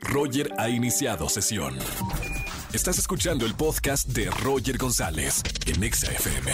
Roger ha iniciado sesión. Estás escuchando el podcast de Roger González en Exa FM.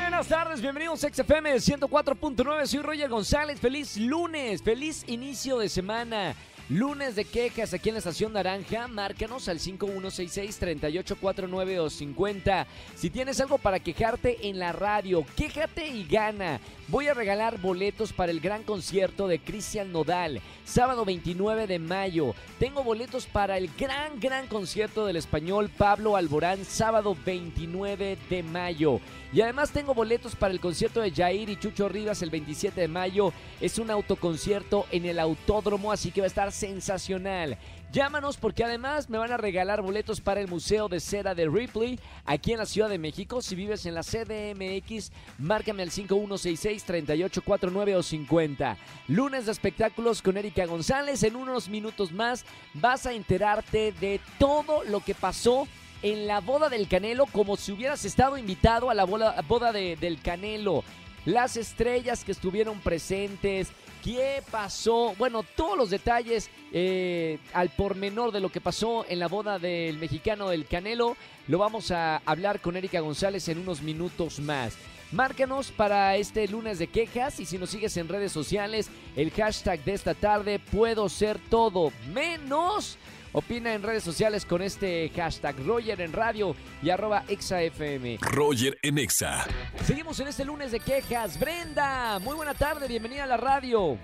Buenas tardes, bienvenidos a XFM 104.9. Soy Roger González. Feliz lunes, feliz inicio de semana. Lunes de quejas aquí en la estación Naranja, márcanos al 5166-3849 o 50. Si tienes algo para quejarte en la radio, quéjate y gana. Voy a regalar boletos para el gran concierto de Cristian Nodal, sábado 29 de mayo. Tengo boletos para el gran, gran concierto del español Pablo Alborán, sábado 29 de mayo. Y además tengo boletos para el concierto de Jair y Chucho Rivas el 27 de mayo. Es un autoconcierto en el autódromo, así que va a estar sensacional. Llámanos porque además me van a regalar boletos para el Museo de Cera de Ripley aquí en la Ciudad de México. Si vives en la CDMX, márcame al 5166-3849 o 50. Lunes de espectáculos con Erika González. En unos minutos más vas a enterarte de todo lo que pasó en la boda del Canelo como si hubieras estado invitado a la boda, de- del Canelo. Las estrellas que estuvieron presentes, qué pasó, bueno, todos los detalles eh, al pormenor de lo que pasó en la boda del mexicano del Canelo, lo vamos a hablar con Erika González en unos minutos más. Márcanos para este lunes de quejas y si nos sigues en redes sociales, el hashtag de esta tarde, puedo ser todo menos. Opina en redes sociales con este hashtag Roger en radio y arroba exafm. Roger en Exa. Seguimos en este lunes de quejas. Brenda, muy buena tarde, bienvenida a la radio.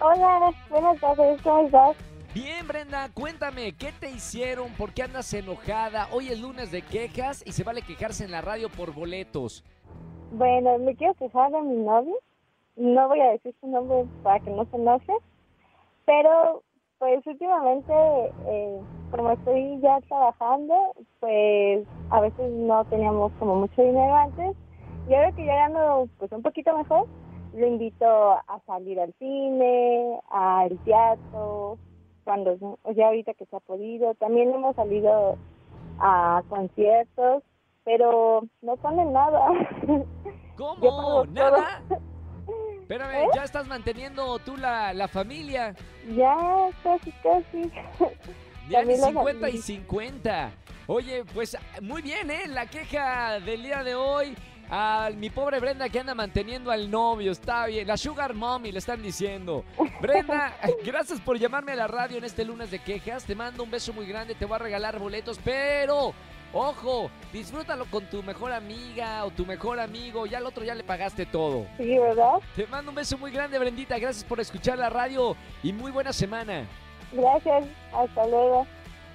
Hola, buenas tardes, ¿cómo estás? Bien, Brenda, cuéntame, ¿qué te hicieron? ¿Por qué andas enojada? Hoy es lunes de quejas y se vale quejarse en la radio por boletos. Bueno, me quiero quejar de mi novio. No voy a decir su nombre para que no se enoje. Pero, pues últimamente, eh, como estoy ya trabajando, pues a veces no teníamos como mucho dinero antes. Y ahora que ya gano pues un poquito mejor, lo invito a salir al cine, al teatro, cuando ya ahorita que se ha podido. También hemos salido a conciertos, pero no ponen nada. ¿Cómo? ¿Nada? todo. Espérame, ¿Eh? ya estás manteniendo tú la, la familia. Ya, casi, casi. Ya ni También la 50 y familia. 50. Oye, pues muy bien, ¿eh? La queja del día de hoy. A mi pobre Brenda que anda manteniendo al novio, está bien. La Sugar Mommy le están diciendo. Brenda, gracias por llamarme a la radio en este lunes de quejas. Te mando un beso muy grande, te voy a regalar boletos, pero ojo, disfrútalo con tu mejor amiga o tu mejor amigo. Ya al otro ya le pagaste todo. Sí, ¿verdad? Te mando un beso muy grande, Brendita. Gracias por escuchar la radio y muy buena semana. Gracias, hasta luego.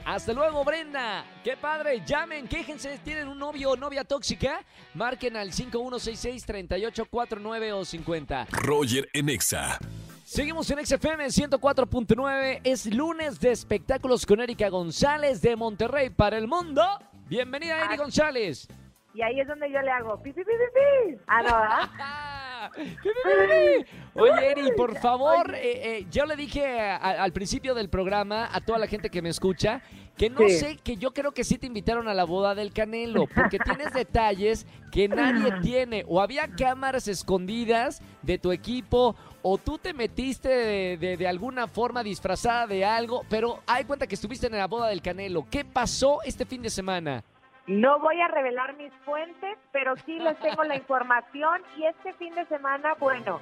Hasta luego, Brenda. Qué padre. Llamen, quéjense. ¿Tienen un novio o novia tóxica? Marquen al 5166-3849 o 50. Roger en Exa. Seguimos en XFM 104.9. Es lunes de espectáculos con Erika González de Monterrey para el mundo. Bienvenida, Eri. González. Y ahí es donde yo le hago pi, pi, pi, pi, pi. Ah, no, ¿verdad? Oye, Eri, por favor, eh, eh, yo le dije a- al principio del programa a toda la gente que me escucha que no Sí. sé, que yo creo que sí te invitaron a la boda del Canelo, porque tienes detalles que nadie tiene. O había cámaras escondidas de tu equipo, o tú te metiste de, de- de alguna forma disfrazada de algo, pero hay cuenta que estuviste en la boda del Canelo. ¿Qué pasó este fin de semana? No voy a revelar mis fuentes, pero sí les tengo la información. Y este fin de semana, bueno,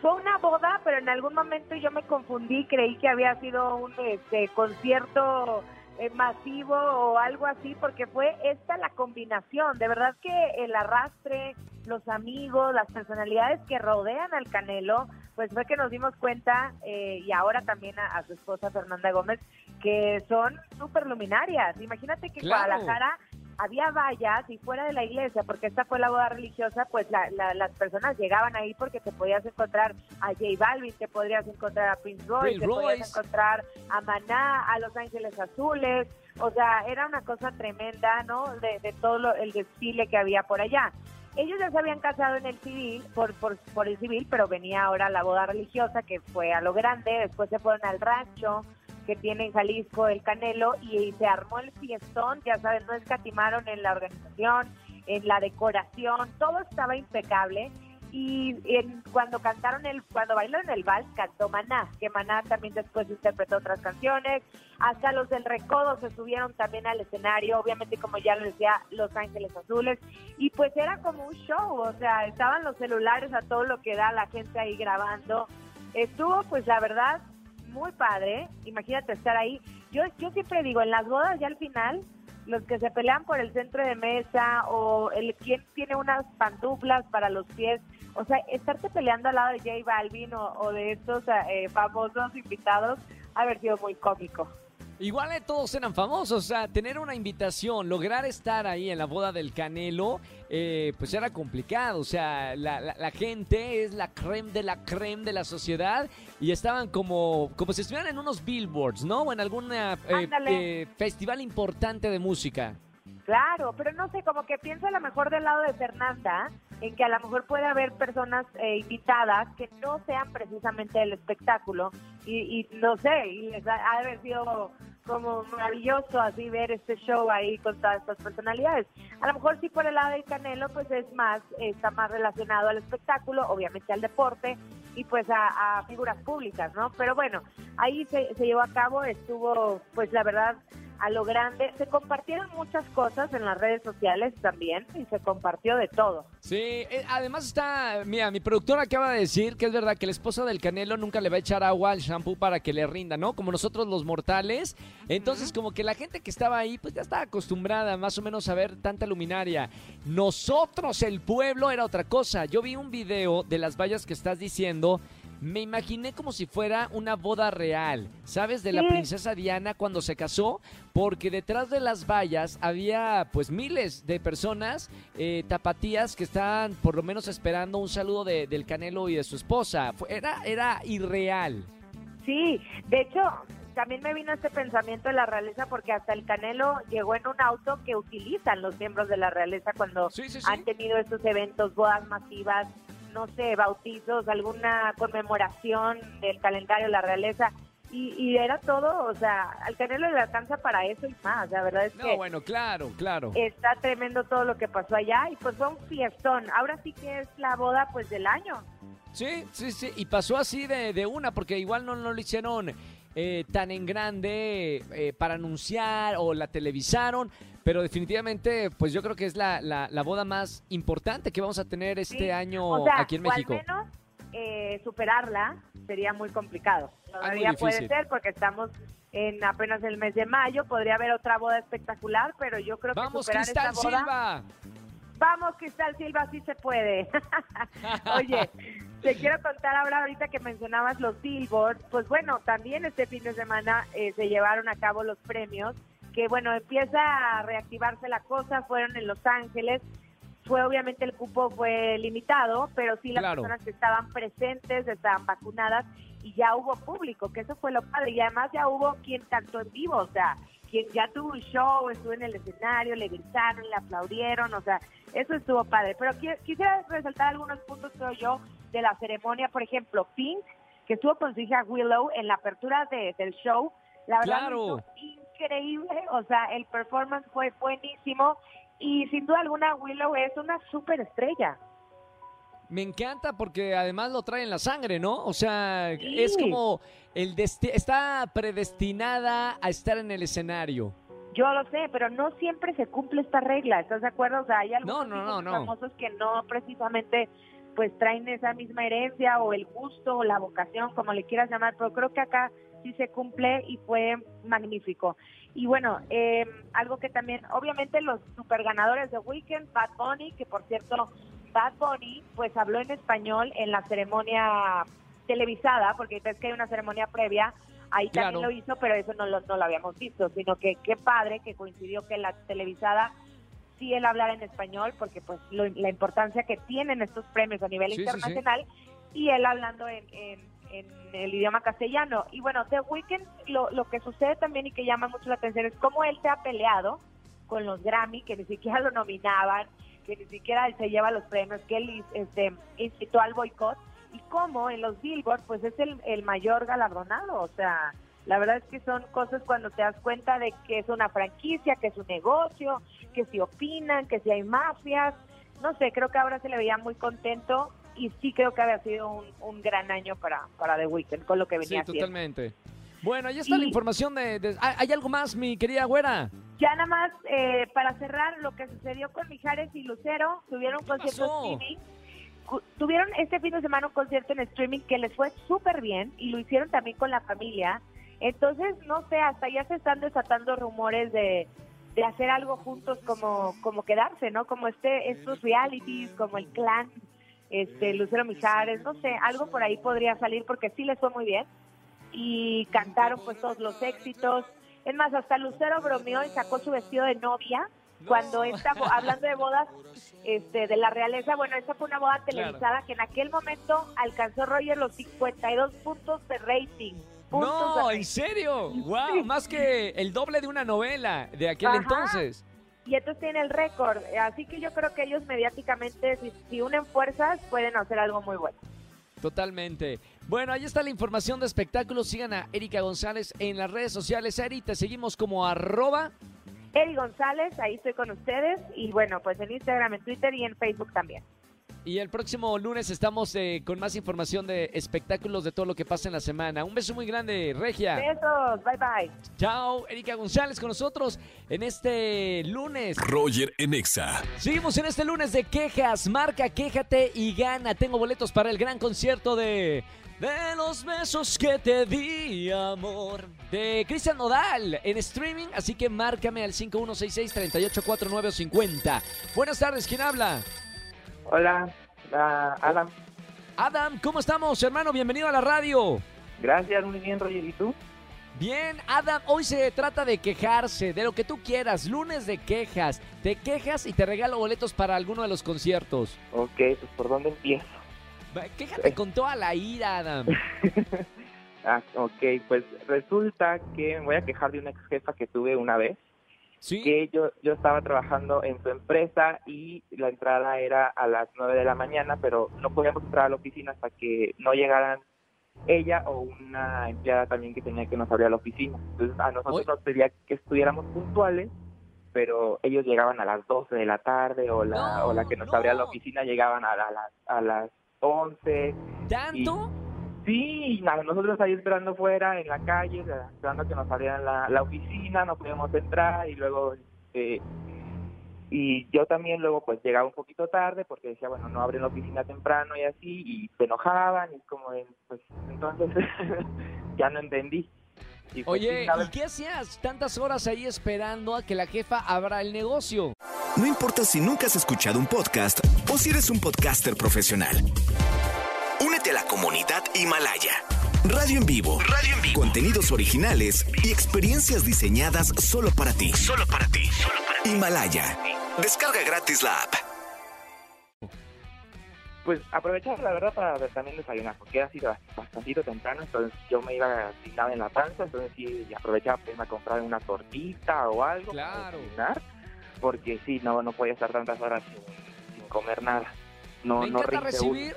fue una boda, pero en algún momento yo me confundí, creí que había sido un este, concierto eh, masivo o algo así, porque fue esta la combinación. De verdad que el arrastre, los amigos, las personalidades que rodean al Canelo, pues fue que nos dimos cuenta, eh, y ahora también a, a su esposa Fernanda Gómez, que son súper luminarias. Imagínate que Claro. Guadalajara había vallas y fuera de la iglesia, porque esta fue la boda religiosa, pues la- la- las personas llegaban ahí porque te podías encontrar a J Balvin, te podrías encontrar a Prince Royce, Prince te podías encontrar a Maná, a Los Ángeles Azules, o sea, era una cosa tremenda, ¿no? De, de todo lo- el desfile que había por allá. Ellos ya se habían casado en el civil, por, por, por el civil, pero venía ahora la boda religiosa, que fue a lo grande, después se fueron al rancho, que tiene en Jalisco el Canelo y, se armó el fiestón, ya saben, no escatimaron en la organización, en la decoración, todo estaba impecable. Y cuando cantaron el, cuando bailaron el vals, cantó Maná, que Maná también después interpretó otras canciones, hasta los del Recodo se subieron también al escenario, obviamente como ya lo decía, Los Ángeles Azules, y pues era como un show, o sea, estaban los celulares a todo lo que da la gente ahí grabando, estuvo pues la verdad muy padre, imagínate estar ahí, yo, yo siempre digo, en las bodas ya al final, los que se pelean por el centro de mesa o el quien tiene unas pantuflas para los pies, o sea, estarte peleando al lado de J Balvin o, de estos eh, famosos invitados, ha sido muy cómico. Igual eh, todos eran famosos, o sea, tener una invitación, lograr estar ahí en la boda del Canelo, eh, pues era complicado, o sea, la, la- la gente es la creme de la creme de la sociedad y estaban como, como si estuvieran en unos billboards, ¿no? O en algún Ándale. festival importante de música. Claro, pero no sé, como que pienso a lo mejor del lado de Fernanda, en que a lo mejor puede haber personas eh, invitadas que no sean precisamente del espectáculo y, y no sé, y les ha, ha de haber sido como maravilloso así ver este show ahí con todas estas personalidades. A lo mejor sí por el lado del Canelo pues es más, está más relacionado al espectáculo, obviamente al deporte y pues a, figuras públicas, ¿no? Pero bueno, ahí se llevó a cabo, estuvo pues la verdad a lo grande. Se compartieron muchas cosas en las redes sociales también y se compartió de todo. Sí, eh, además está, mira, mi productora acaba de decir que es verdad que la esposa del Canelo nunca le va a echar agua al shampoo para que le rinda, ¿no? Como nosotros los mortales. Entonces, como que la gente que estaba ahí, pues ya estaba acostumbrada más o menos a ver tanta luminaria. Nosotros, el pueblo, era otra cosa. Yo vi un video de las vallas que estás diciendo. Me imaginé como si fuera una boda real, ¿sabes? De la princesa Diana cuando se casó, porque detrás de las vallas había pues miles de personas eh, tapatías que estaban por lo menos esperando un saludo de- del Canelo y de su esposa. Era, era irreal. Sí, de hecho, también me vino este pensamiento de la realeza porque hasta el Canelo llegó en un auto que utilizan los miembros de la realeza cuando Sí, sí, sí. han tenido estos eventos, bodas masivas, no sé, bautizos, alguna conmemoración del calendario de la realeza. Y, y era todo, o sea, al Canelo le alcanza para eso y más. La verdad es No, que bueno, claro, claro. está tremendo todo lo que pasó allá y pues fue un fiestón. Ahora sí que es la boda pues del año. Sí, sí, sí. Y pasó así de, de una, porque igual no, no lo hicieron eh, tan en grande eh, para anunciar o la televisaron. Pero definitivamente, pues yo creo que es la, la, la boda más importante que vamos a tener este Sí, año o sea, aquí en o México. al menos eh, superarla sería muy complicado. Ah, muy Todavía puede difícil. ser porque estamos en apenas el mes de mayo, podría haber otra boda espectacular, pero yo creo que Vamos, superar Cristal esta boda, Silva. Vamos, Cristal Silva, sí se puede. Oye, te quiero contar ahora, ahorita que mencionabas los Billboard, pues bueno, también este fin de semana eh, se llevaron a cabo los premios, que bueno, empieza a reactivarse la cosa, fueron en Los Ángeles, fue obviamente el cupo fue limitado, pero sí las Claro. personas que estaban presentes estaban vacunadas y ya hubo público, que eso fue lo padre, y además ya hubo quien cantó en vivo, o sea, quien ya tuvo un show, estuvo en el escenario, le gritaron, le aplaudieron, o sea, eso estuvo padre. Pero qui- quisiera resaltar algunos puntos, creo yo, de la ceremonia. Por ejemplo, Pink, que estuvo con su hija Willow en la apertura de- del show. La verdad, Claro. increíble. O sea, el performance fue buenísimo. Y sin duda alguna, Willow es una súper estrella. Me encanta porque además lo trae en la sangre, ¿no? O sea, Sí. es como el está predestinada a estar en el escenario. Yo lo sé, pero no siempre se cumple esta regla, ¿estás de acuerdo? O sea, hay algunos No, no, hijos no, no. famosos que no precisamente pues traen esa misma herencia o el gusto o la vocación, como le quieras llamar, pero creo que acá sí se cumple y fue magnífico. Y bueno, eh, algo que también, obviamente los super ganadores de Weekend, Bad Bunny, que por cierto, Bad Bunny pues habló en español en la ceremonia televisada, porque ves que hay una ceremonia previa, ahí Claro. también lo hizo, pero eso no lo, no lo habíamos visto, sino que qué padre que coincidió que la televisada sí él hablara en español, porque pues lo- la importancia que tienen estos premios a nivel Sí, sí, sí. internacional, y él hablando en, en- en el idioma castellano. Y bueno, The Weeknd, lo, lo que sucede también y que llama mucho la atención es cómo él se ha peleado con los Grammy, que ni siquiera lo nominaban, que ni siquiera él se lleva los premios, que él este, incitó al boicot, y cómo en los Billboard, pues es el, el mayor galardonado, o sea, la verdad es que son cosas cuando te das cuenta de que es una franquicia, que es un negocio, que si opinan, que si hay mafias, no sé, creo que ahora se le veía muy contento y sí creo que había sido un, un gran año para, para The Weeknd con lo que venía Sí, haciendo. totalmente. Bueno, ahí está la información de... de- ¿Hay algo más, mi querida güera? Ya nada más, eh, para cerrar, lo que sucedió con Mijares y Lucero, tuvieron un concierto pasó? streaming. Tuvieron este fin de semana un concierto en streaming que les fue súper bien y lo hicieron también con la familia. Entonces, no sé, hasta ya se están desatando rumores de, de hacer algo juntos como, como quedarse, ¿no? Como este, estos realities, como el clan, este, Lucero Mijares, no sé, algo por ahí podría salir porque sí les fue muy bien. Y cantaron pues todos los éxitos. Es más, hasta Lucero bromeó y sacó su vestido de novia cuando esta, hablando de bodas este, de la realeza, bueno, esta fue una boda televisada que en aquel momento alcanzó Roger los 52 puntos de rating. Puntos No. ¿en serio? ¡Wow! Más que el doble de una novela de aquel Ajá. entonces. Y entonces tiene el récord. Así que yo creo que ellos mediáticamente, si, si unen fuerzas, pueden hacer algo muy bueno. Totalmente. Bueno, ahí está la información de espectáculos. Sigan a Erika González en las redes sociales. Eri, te seguimos como arroba. Eri González, ahí estoy con ustedes. Y bueno, pues en Instagram, en Twitter y en Facebook también. Y el próximo lunes estamos eh, con más información de espectáculos de todo lo que pasa en la semana. Un beso muy grande, Regia. Besos, bye bye. Chao, Erika González con nosotros en este lunes. Roger en Exa. Seguimos en este lunes de quejas. Marca, quéjate y gana. Tengo boletos para el gran concierto de. De los besos que te di, amor. De Cristian Nodal en streaming. Así que márcame al 5166-384950. Buenas tardes, ¿quién habla? Hola, Alan. Adam, ¿cómo estamos, hermano? Bienvenido a la radio. Gracias, muy bien, Roger. ¿Y tú? Bien, Adam, hoy se trata de quejarse, de lo que tú quieras. Lunes de quejas. Te quejas y te regalo boletos para alguno de los conciertos. Ok, pues ¿por dónde empiezo? Quéjate con toda la ira, Adam. ah, ok, pues resulta que me voy a quejar de una ex jefa que tuve una vez. ¿Sí? Que yo, yo estaba trabajando en su empresa y la entrada era a las 9 de la mañana, pero no podíamos entrar a la oficina hasta que no llegaran ella o una empleada también que tenía que nos abrir la oficina. Entonces a nosotros nos pedía que estuviéramos puntuales, pero ellos llegaban a las 12 de la tarde o la, No, o la que nos abría la no. oficina llegaban a, la- a las, a las 11. ¿Tanto? Sí, y nada, nosotros ahí esperando fuera en la calle, esperando que nos abrieran la, la oficina, no podíamos entrar y luego... eh, y yo también luego pues llegaba un poquito tarde porque decía, bueno, no abren la oficina temprano y así, y se enojaban y como, pues entonces ya no entendí. Y, pues, Oye, ¿y qué hacías tantas horas ahí esperando a que la jefa abra el negocio? No importa si nunca has escuchado un podcast o si eres un podcaster profesional. A la comunidad Himalaya. Radio en vivo. Radio en vivo. Contenidos originales y experiencias diseñadas solo para ti. Solo para ti. Himalaya. Descarga gratis la app. pues aprovechar la verdad para también desayunar, porque era así bastante temprano, entonces yo me iba sin en la panza, entonces sí aprovechaba para irme a comprar una tortita o algo para Claro. desayunar, porque sí, no, no podía estar tantas horas sin, sin comer nada. No, me no encanta recibir,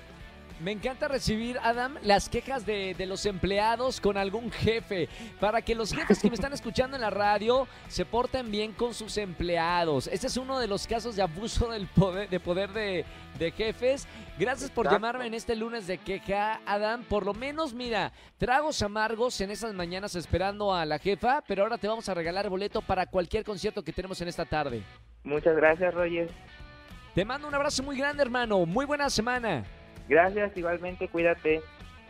me encanta recibir, Adam, las quejas de, de los empleados con algún jefe, para que los jefes que me están escuchando en la radio se porten bien con sus empleados. Este es uno de los casos de abuso del poder, de poder de, de jefes. Gracias por Exacto. llamarme en este lunes de queja, Adam. Por lo menos, mira, tragos amargos en esas mañanas esperando a la jefa, pero ahora te vamos a regalar boleto para cualquier concierto que tenemos en esta tarde. Muchas gracias, Roger. Te mando un abrazo muy grande, hermano. Muy buena semana. Gracias, igualmente, cuídate.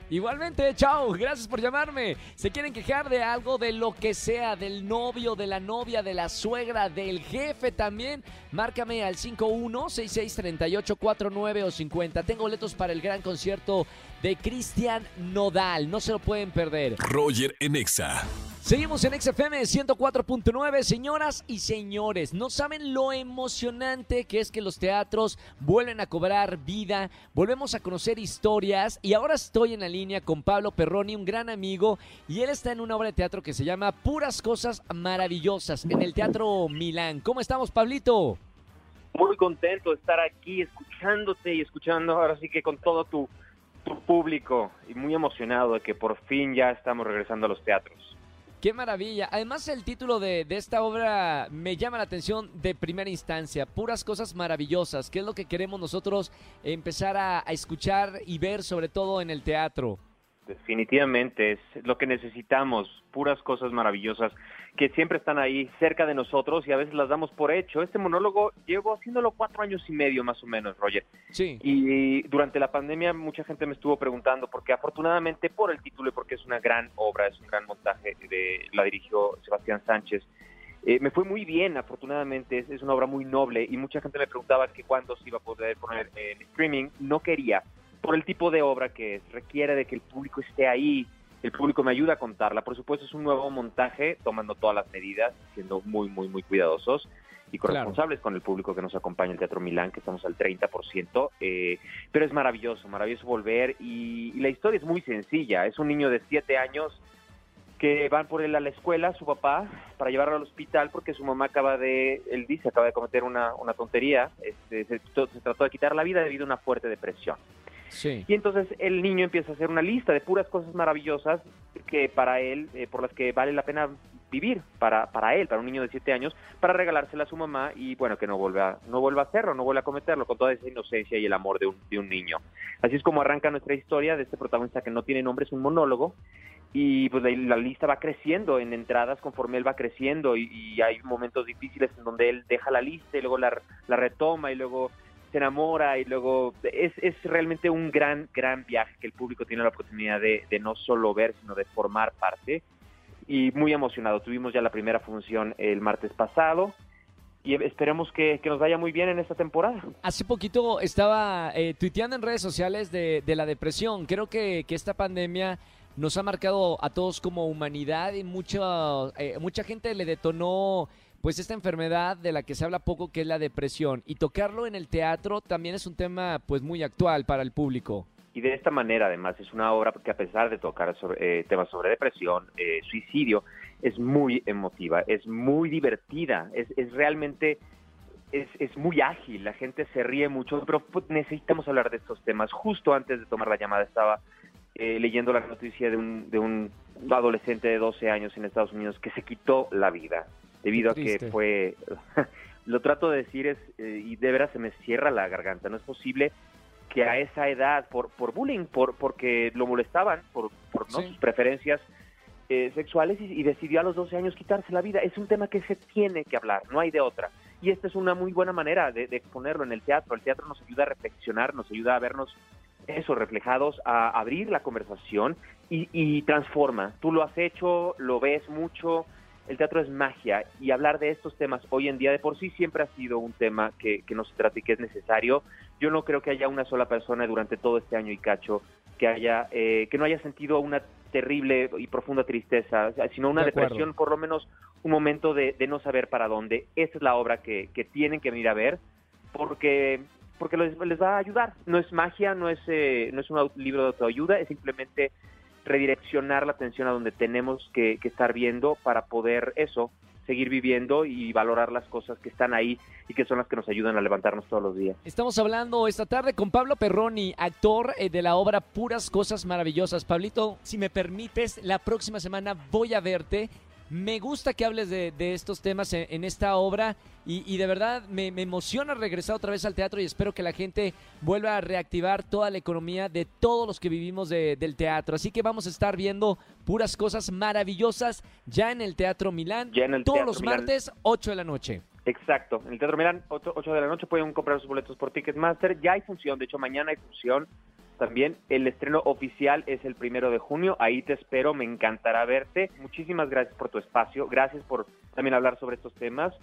Igualmente, chao, gracias por llamarme. ¿Se quieren quejar de algo, de lo que sea, del novio, de la novia, de la suegra, del jefe también? Márcame al 51663849 o 50. Tengo boletos para el gran concierto de Cristian Nodal. No se lo pueden perder. Roger en Exa. Seguimos en XFM 104.9, señoras y señores. No saben lo emocionante que es que los teatros vuelven a cobrar vida, volvemos a conocer historias y ahora estoy en la línea con Pablo Perroni, un gran amigo, y él está en una obra de teatro que se llama Puras Cosas Maravillosas en el Teatro Milán. ¿Cómo estamos, Pablito? muy contento de estar aquí escuchándote y escuchando ahora sí que con todo tu, tu público y muy emocionado de que por fin ya estamos regresando a los teatros. Qué maravilla. Además, el título de, de, esta obra me llama la atención de primera instancia. Puras cosas maravillosas, que es lo que queremos nosotros empezar a escuchar y ver, sobre todo en el teatro. Definitivamente, es lo que necesitamos, puras cosas maravillosas que siempre están ahí cerca de nosotros y a veces las damos por hecho. Este monólogo llevo haciéndolo cuatro años y medio más o menos, Roger. Sí. Y durante la pandemia mucha gente me estuvo preguntando, porque afortunadamente por el título y porque es una gran obra, es un gran montaje, de, la dirigió Sebastián Sánchez, eh, me fue muy bien, afortunadamente, es, es, una obra muy noble y mucha gente me preguntaba que cuándo se iba a poder poner en streaming. No quería, por el tipo de obra que es, requiere de que el público esté ahí, el público me ayuda a contarla. Por supuesto, es un nuevo montaje, tomando todas las medidas, siendo muy, muy, muy cuidadosos y corresponsables claro. con el público que nos acompaña en el Teatro Milán, que estamos al 30%. Eh, pero es maravilloso, maravilloso volver. Y, y, la historia es muy sencilla. Es un niño de 7 años que van por él a la escuela, su papá, para llevarlo al hospital porque su mamá acaba de, él dice, acaba de cometer una, una tontería. Este, se, se trató de quitar la vida debido a una fuerte depresión. Sí. Y entonces el niño empieza a hacer una lista de puras cosas maravillosas que para él, eh, por las que vale la pena vivir, para, para él, para un niño de siete años, para regalársela a su mamá y bueno, que no vuelva, no vuelva a hacerlo, no vuelva a cometerlo, con toda esa inocencia y el amor de un, de un niño. Así es como arranca nuestra historia de este protagonista que no tiene nombre, es un monólogo, y pues la, lista va creciendo en entradas conforme él va creciendo y, y, hay momentos difíciles en donde él deja la lista y luego la retoma y luego se enamora y luego es, es realmente un gran, gran viaje que el público tiene la oportunidad de, de no solo ver, sino de formar parte. Y muy emocionado. Tuvimos ya la primera función el martes pasado y esperemos que, que, nos vaya muy bien en esta temporada. Hace poquito estaba eh, tuiteando en redes sociales de, de la depresión. Creo que, que, esta pandemia nos ha marcado a todos como humanidad y mucha, eh, mucha gente le detonó pues esta enfermedad de la que se habla poco que es la depresión y tocarlo en el teatro también es un tema pues muy actual para el público. Y de esta manera además es una obra que a pesar de tocar eh, temas sobre depresión, eh, suicidio, es muy emotiva, es muy divertida, es, es realmente es, es, muy ágil, la gente se ríe mucho, pero pues, necesitamos hablar de estos temas. Justo antes de tomar la llamada estaba eh, leyendo la noticia de un, de un adolescente de 12 años en Estados Unidos que se quitó la vida debido a que fue, lo trato de decir es, eh, y de veras se me cierra la garganta, no es posible que a esa edad, por, por bullying, por porque lo molestaban, por, por ¿no? sí. sus preferencias eh, sexuales, y, y, decidió a los 12 años quitarse la vida. Es un tema que se tiene que hablar, no hay de otra. Y esta es una muy buena manera de, de exponerlo en el teatro. El teatro nos ayuda a reflexionar, nos ayuda a vernos eso, reflejados, a abrir la conversación y, y transforma. Tú lo has hecho, lo ves mucho, el teatro es magia y hablar de estos temas hoy en día de por sí siempre ha sido un tema que, que, no se trata y que es necesario. Yo no creo que haya una sola persona durante todo este año y cacho que haya eh, que no haya sentido una terrible y profunda tristeza, sino una de depresión, por lo menos un momento de, de, no saber para dónde. Esa es la obra que, que tienen que venir a ver porque porque les, les, va a ayudar. No es magia, no es eh, no es un libro de autoayuda, es simplemente redireccionar la atención a donde tenemos que, que, estar viendo para poder eso, seguir viviendo y valorar las cosas que están ahí y que son las que nos ayudan a levantarnos todos los días. Estamos hablando esta tarde con Pablo Perroni, actor eh, de la obra Puras Cosas Maravillosas. Pablito, si me permites, la próxima semana voy a verte me gusta que hables de, de estos temas en, en esta obra y, y de verdad me, me, emociona regresar otra vez al teatro y espero que la gente vuelva a reactivar toda la economía de todos los que vivimos de, del teatro. Así que vamos a estar viendo puras cosas maravillosas ya en el Teatro Milán, el todos teatro los Milán. martes, 8 de la noche. Exacto, en el Teatro Milán, 8, 8 de la noche pueden comprar sus boletos por Ticketmaster. Ya hay función, de hecho mañana hay función también. El estreno oficial es el primero de junio. Ahí te espero, me encantará verte. Muchísimas gracias por tu espacio. Gracias por también hablar sobre estos temas.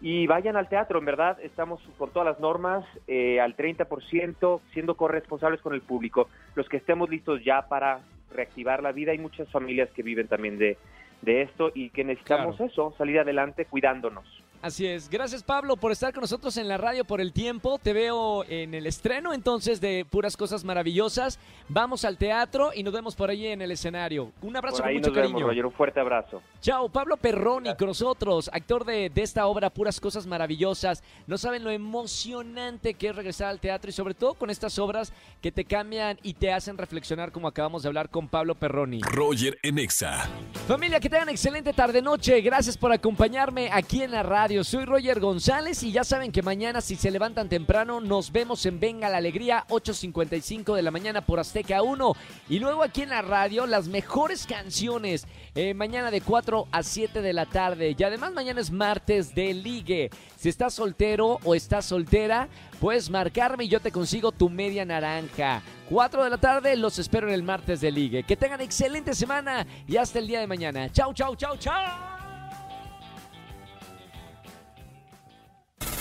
Y vayan al teatro, en verdad, estamos con todas las normas, eh, al 30%, siendo corresponsables con el público. Los que estemos listos ya para reactivar la vida, hay muchas familias que viven también de, de esto y que necesitamos Claro. eso, salir adelante cuidándonos. Así es. Gracias Pablo por estar con nosotros en la radio por el tiempo. Te veo en el estreno entonces de Puras Cosas Maravillosas. Vamos al teatro y nos vemos por ahí en el escenario. Un abrazo Por con mucho nos vemos, cariño. Roger. Un fuerte abrazo. Chao, Pablo Perroni con nosotros, actor de, de esta obra Puras Cosas Maravillosas. No saben lo emocionante que es regresar al teatro y sobre todo con estas obras que te cambian y te hacen reflexionar como acabamos de hablar con Pablo Perroni. Roger en Exa. Familia, que tengan excelente tarde-noche. Gracias por acompañarme aquí en la Soy Roger González y ya saben que mañana si se levantan temprano nos vemos en Venga la Alegría 8.55 de la mañana por Azteca 1. Y luego aquí en la radio las mejores canciones eh, mañana de 4 a 7 de la tarde. Y además mañana es martes de ligue. Si estás soltero o estás soltera, puedes marcarme y yo te consigo tu media naranja. 4 de la tarde los espero en el martes de ligue. Que tengan excelente semana y hasta el día de mañana. Chau, chau, chau, chau.